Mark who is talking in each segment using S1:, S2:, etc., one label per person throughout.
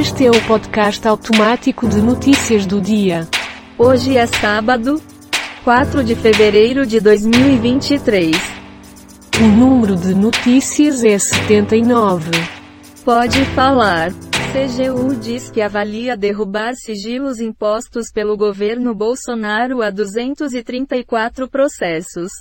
S1: Este é o podcast automático de notícias do dia.
S2: Hoje é sábado, 4 de fevereiro de 2023.
S1: O número de notícias é 79.
S2: Pode falar. CGU diz que avalia derrubar sigilos impostos pelo governo Bolsonaro a 234 processos.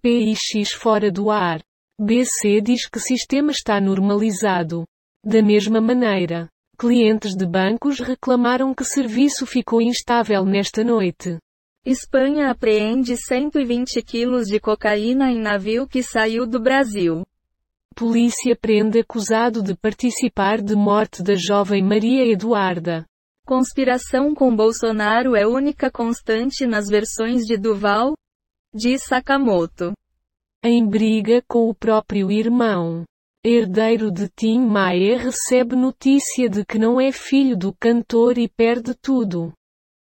S1: PIX fora do ar. BC diz que sistema está normalizado. Da mesma maneira, clientes de bancos reclamaram que serviço ficou instável nesta noite.
S2: Espanha apreende 120 quilos de cocaína em navio que saiu do Brasil.
S1: Polícia prende acusado de participar de morte da jovem Maria Eduarda.
S2: Conspiração com Bolsonaro é única constante nas versões de Duval? Diz Sakamoto.
S1: Em briga com o próprio irmão. Herdeiro de Tim Maia recebe notícia de que não é filho do cantor e perde tudo.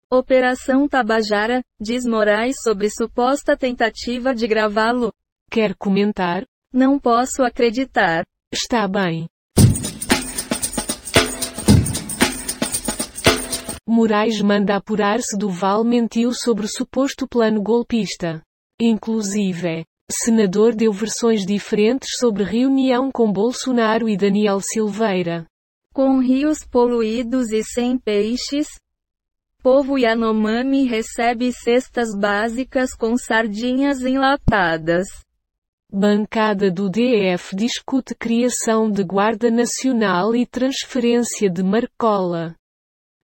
S2: Operação Tabajara, diz Moraes sobre suposta tentativa de gravá-lo.
S1: Quer comentar?
S2: Não posso acreditar.
S1: Está bem. Moraes manda apurar se Duval mentiu sobre suposto plano golpista. Inclusive, senador deu versões diferentes sobre reunião com Bolsonaro e Daniel Silveira.
S2: Com rios poluídos e sem peixes, povo Yanomami recebe cestas básicas com sardinhas enlatadas.
S1: Bancada do DF discute criação de Guarda Nacional e transferência de Marcola.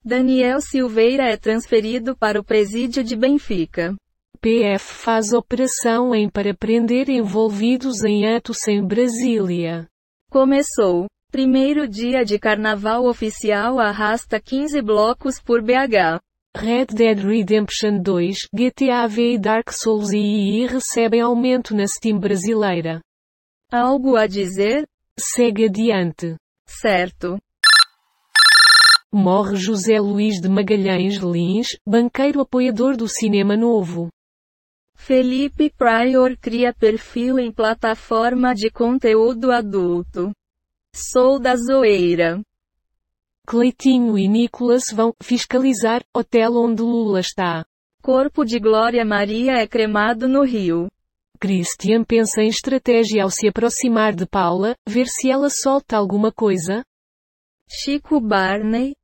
S2: Daniel Silveira é transferido para o presídio de Benfica.
S1: PF faz operação em para prender envolvidos em atos em Brasília.
S2: Começou. Primeiro dia de carnaval oficial arrasta 15 blocos por BH.
S1: Red Dead Redemption 2, GTA V e Dark Souls II recebem aumento na Steam brasileira.
S2: Algo a dizer?
S1: Segue adiante.
S2: Certo.
S1: Morre José Luís de Magalhães Lins, banqueiro apoiador do Cinema Novo.
S2: Felipe Prior cria perfil em plataforma de conteúdo adulto. Sou da zoeira.
S1: Cleitinho e Nicolas vão fiscalizar hotel onde Lula está.
S2: Corpo de Glória Maria é cremado no Rio.
S1: Christian pensa em estratégia ao se aproximar de Paula, ver se ela solta alguma coisa.
S2: Chico Barney.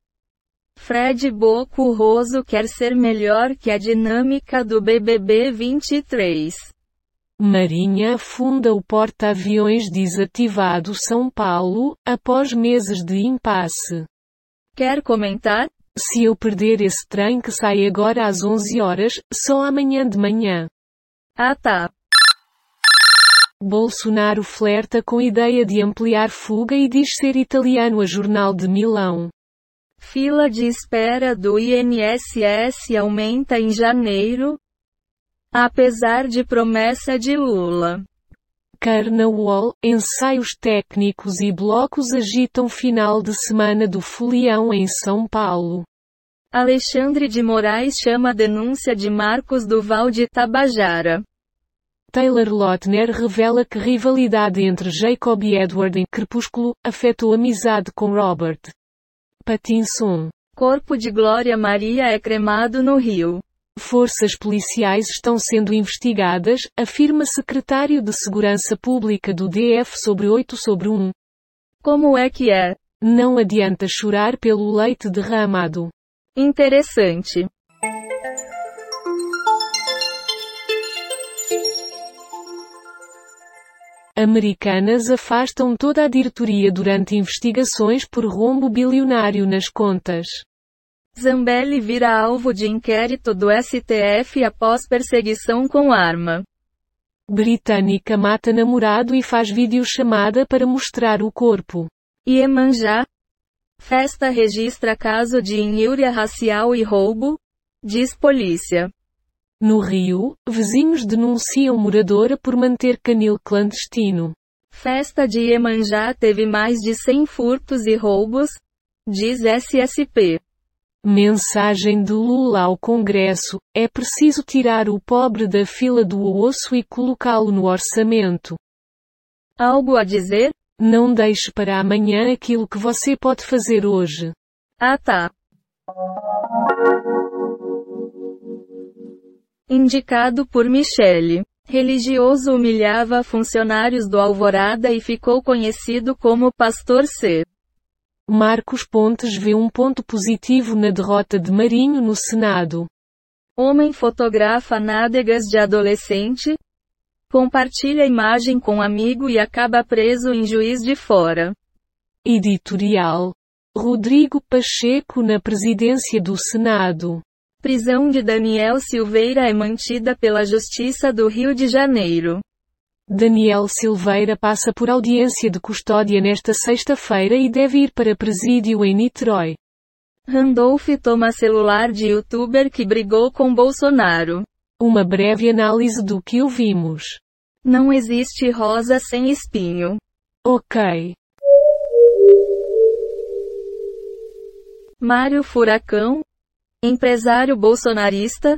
S2: Fred Boco Roso quer ser melhor que a dinâmica do BBB 23.
S1: Marinha afunda o porta-aviões desativado São Paulo, após meses de impasse.
S2: Quer comentar?
S1: Se eu perder esse trem que sai agora às 11 horas, só amanhã de manhã.
S2: Ah tá.
S1: Bolsonaro flerta com ideia de ampliar fuga e diz ser italiano a Jornal de Milão.
S2: Fila de espera do INSS aumenta em janeiro, apesar de promessa de Lula.
S1: Carnaval, ensaios técnicos e blocos agitam final de semana do Folião em São Paulo.
S2: Alexandre de Moraes chama a denúncia de Marcos Duval de Tabajara.
S1: Taylor Lautner revela que rivalidade entre Jacob e Edward em Crepúsculo afetou amizade com Robert Pattinson.
S2: Corpo de Glória Maria é cremado no Rio.
S1: Forças policiais estão sendo investigadas, afirma secretário de Segurança Pública do DF sobre 8 sobre 1.
S2: Como é que é?
S1: Não adianta chorar pelo leite derramado.
S2: Interessante.
S1: Americanas afastam toda a diretoria durante investigações por rombo bilionário nas contas.
S2: Zambelli vira alvo de inquérito do STF após perseguição com arma.
S1: Britânica mata namorado e faz videochamada para mostrar o corpo.
S2: Iemanjá. Festa registra caso de injúria racial e roubo? Diz polícia.
S1: No Rio, vizinhos denunciam moradora por manter canil clandestino.
S2: Festa de Iemanjá teve mais de 100 furtos e roubos? Diz SSP.
S1: Mensagem de Lula ao Congresso: é preciso tirar o pobre da fila do osso e colocá-lo no orçamento.
S2: Algo a dizer?
S1: Não deixe para amanhã aquilo que você pode fazer hoje.
S2: Ah tá. Indicado por Michele. Religioso humilhava funcionários do Alvorada e ficou conhecido como Pastor C.
S1: Marcos Pontes vê um ponto positivo na derrota de Marinho no Senado.
S2: Homem fotografa nádegas de adolescente. Compartilha imagem com amigo e acaba preso em Juiz de Fora.
S1: Editorial. Rodrigo Pacheco na presidência do Senado.
S2: Prisão de Daniel Silveira é mantida pela Justiça do Rio de Janeiro.
S1: Daniel Silveira passa por audiência de custódia nesta sexta-feira e deve ir para presídio em Niterói.
S2: Randolph toma celular de youtuber que brigou com Bolsonaro.
S1: Uma breve análise do que ouvimos.
S2: Não existe rosa sem espinho.
S1: Ok.
S2: Mário Furacão, empresário bolsonarista,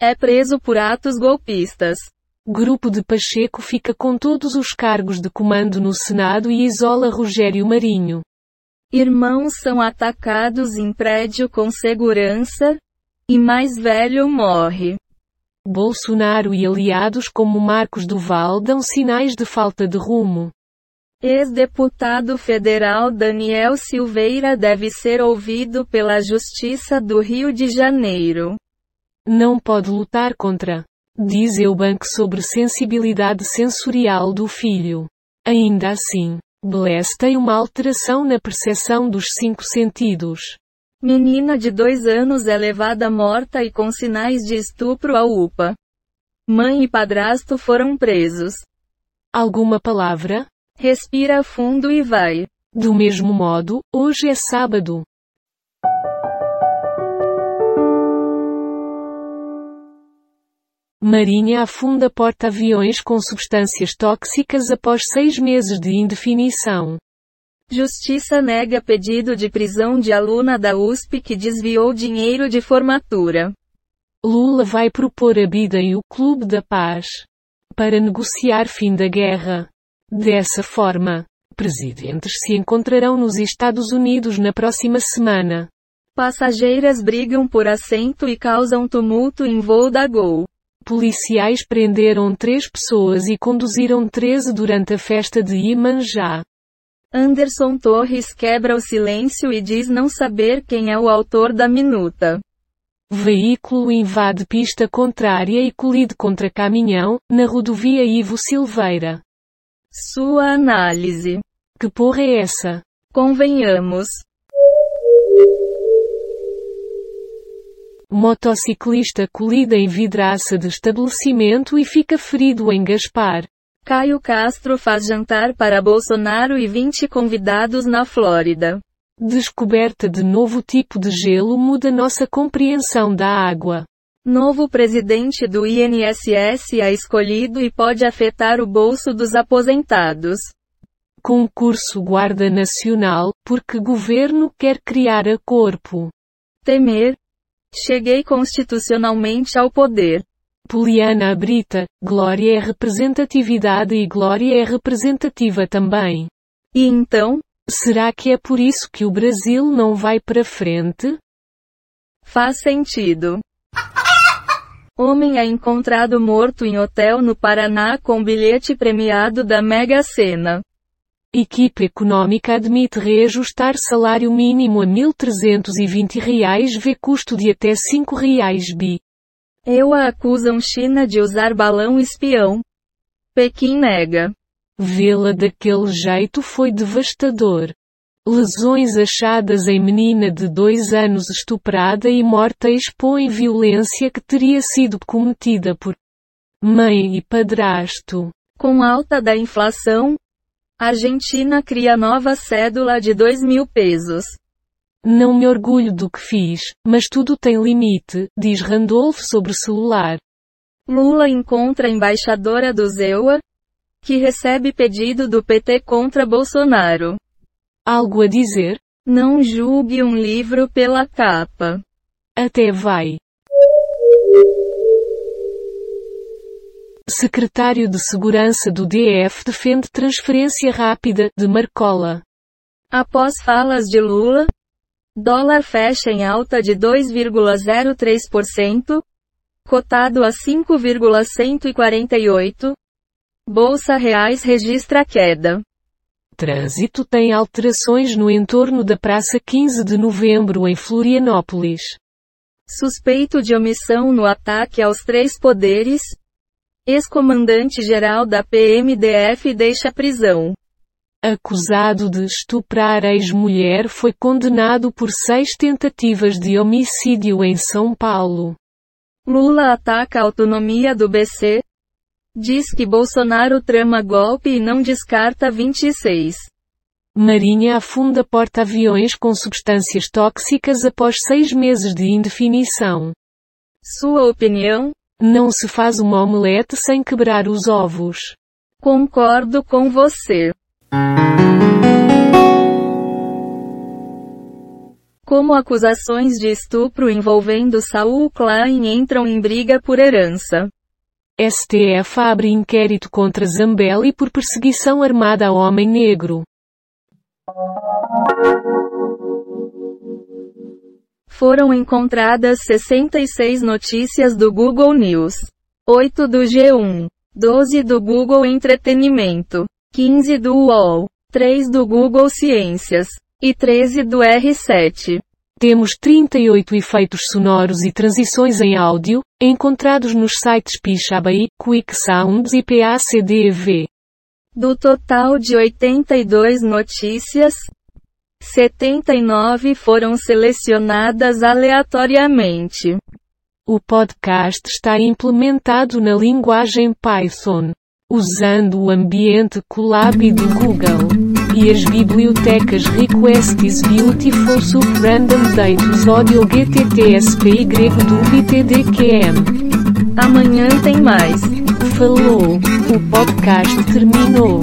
S2: é preso por atos golpistas.
S1: Grupo de Pacheco fica com todos os cargos de comando no Senado e isola Rogério Marinho.
S2: Irmãos são atacados em prédio com segurança, e mais velho morre.
S1: Bolsonaro e aliados como Marcos Duval dão sinais de falta de rumo.
S2: Ex-deputado federal Daniel Silveira deve ser ouvido pela Justiça do Rio de Janeiro.
S1: Não pode lutar contra Diz Eubank sobre sensibilidade sensorial do filho. Ainda assim, Bless tem uma alteração na percepção dos cinco sentidos.
S2: Menina de dois anos é levada morta e com sinais de estupro à UPA. Mãe e padrasto foram presos.
S1: Alguma palavra?
S2: Respira fundo e vai.
S1: Do mesmo modo, hoje é sábado. Marinha afunda porta-aviões com substâncias tóxicas após seis meses de indefinição.
S2: Justiça nega pedido de prisão de aluna da USP que desviou dinheiro de formatura.
S1: Lula vai propor a Biden o Clube da Paz para negociar fim da guerra. Dessa forma, presidentes se encontrarão nos Estados Unidos na próxima semana.
S2: Passageiras brigam por assento e causam tumulto em voo da Gol.
S1: Policiais prenderam três pessoas e conduziram 13 durante a festa de Imanjá.
S2: Anderson Torres quebra o silêncio e diz não saber quem é o autor da minuta.
S1: Veículo invade pista contrária e colide contra caminhão, na rodovia Ivo Silveira.
S2: Sua análise.
S1: Que porra é essa?
S2: Convenhamos.
S1: Motociclista colida em vidraça de estabelecimento e fica ferido em Gaspar.
S2: Caio Castro faz jantar para Bolsonaro e 20 convidados na Flórida.
S1: Descoberta de novo tipo de gelo muda nossa compreensão da água.
S2: Novo presidente do INSS é escolhido e pode afetar o bolso dos aposentados.
S1: Concurso Guarda Nacional, porque governo quer criar a corpo.
S2: Temer, Cheguei constitucionalmente ao poder.
S1: Poliana Brita, glória é representatividade e glória é representativa também.
S2: E então?
S1: Será que é por isso que o Brasil não vai para frente?
S2: Faz sentido. Homem é encontrado morto em hotel no Paraná com bilhete premiado da Mega Sena.
S1: Equipe econômica admite reajustar salário mínimo a 1.320 reais vê custo de até 5 reais bi.
S2: EUA acusam China de usar balão espião. Pequim nega.
S1: Vê-la daquele jeito foi devastador. Lesões achadas em menina de dois anos estuprada e morta expõem violência que teria sido cometida por mãe e padrasto.
S2: Com alta da inflação, Argentina cria nova cédula de 2 mil pesos.
S1: Não me orgulho do que fiz, mas tudo tem limite, diz Randolph sobre celular.
S2: Lula encontra embaixadora do ZEUA, que recebe pedido do PT contra Bolsonaro.
S1: Algo a dizer?
S2: Não julgue um livro pela capa.
S1: Até vai. Secretário de Segurança do DF defende transferência rápida de Marcola.
S2: Após falas de Lula, dólar fecha em alta de 2,03%, cotado a 5,148. Bolsa Reais registra queda.
S1: Trânsito tem alterações no entorno da Praça 15 de Novembro em Florianópolis.
S2: Suspeito de omissão no ataque aos três poderes, Ex-comandante-geral da PMDF deixa prisão.
S1: Acusado de estuprar ex-mulher foi condenado por seis tentativas de homicídio em São Paulo.
S2: Lula ataca a autonomia do BC. Diz que Bolsonaro trama golpe e não descarta 26.
S1: Marinha afunda porta-aviões com substâncias tóxicas após seis meses de indefinição.
S2: Sua opinião?
S1: Não se faz uma omelete sem quebrar os ovos.
S2: Concordo com você. Como acusações de estupro envolvendo Saul Klein entram em briga por herança.
S1: STF abre inquérito contra Zambelli por perseguição armada a homem negro.
S2: Foram encontradas 66 notícias do Google News, 8 do G1, 12 do Google Entretenimento, 15 do UOL, 3 do Google Ciências e 13 do R7.
S1: Temos 38 efeitos sonoros e transições em áudio, encontrados nos sites Pixabay, Quick Sounds e PACDV.
S2: Do total de 82 notícias, 79 foram selecionadas aleatoriamente.
S1: O podcast está implementado na linguagem Python, usando o ambiente Colab do Google, e as bibliotecas Request is Beautiful Sup Random Datus Audio GTTSPY do BTDQM.
S2: Amanhã tem mais.
S1: Falou, o podcast terminou.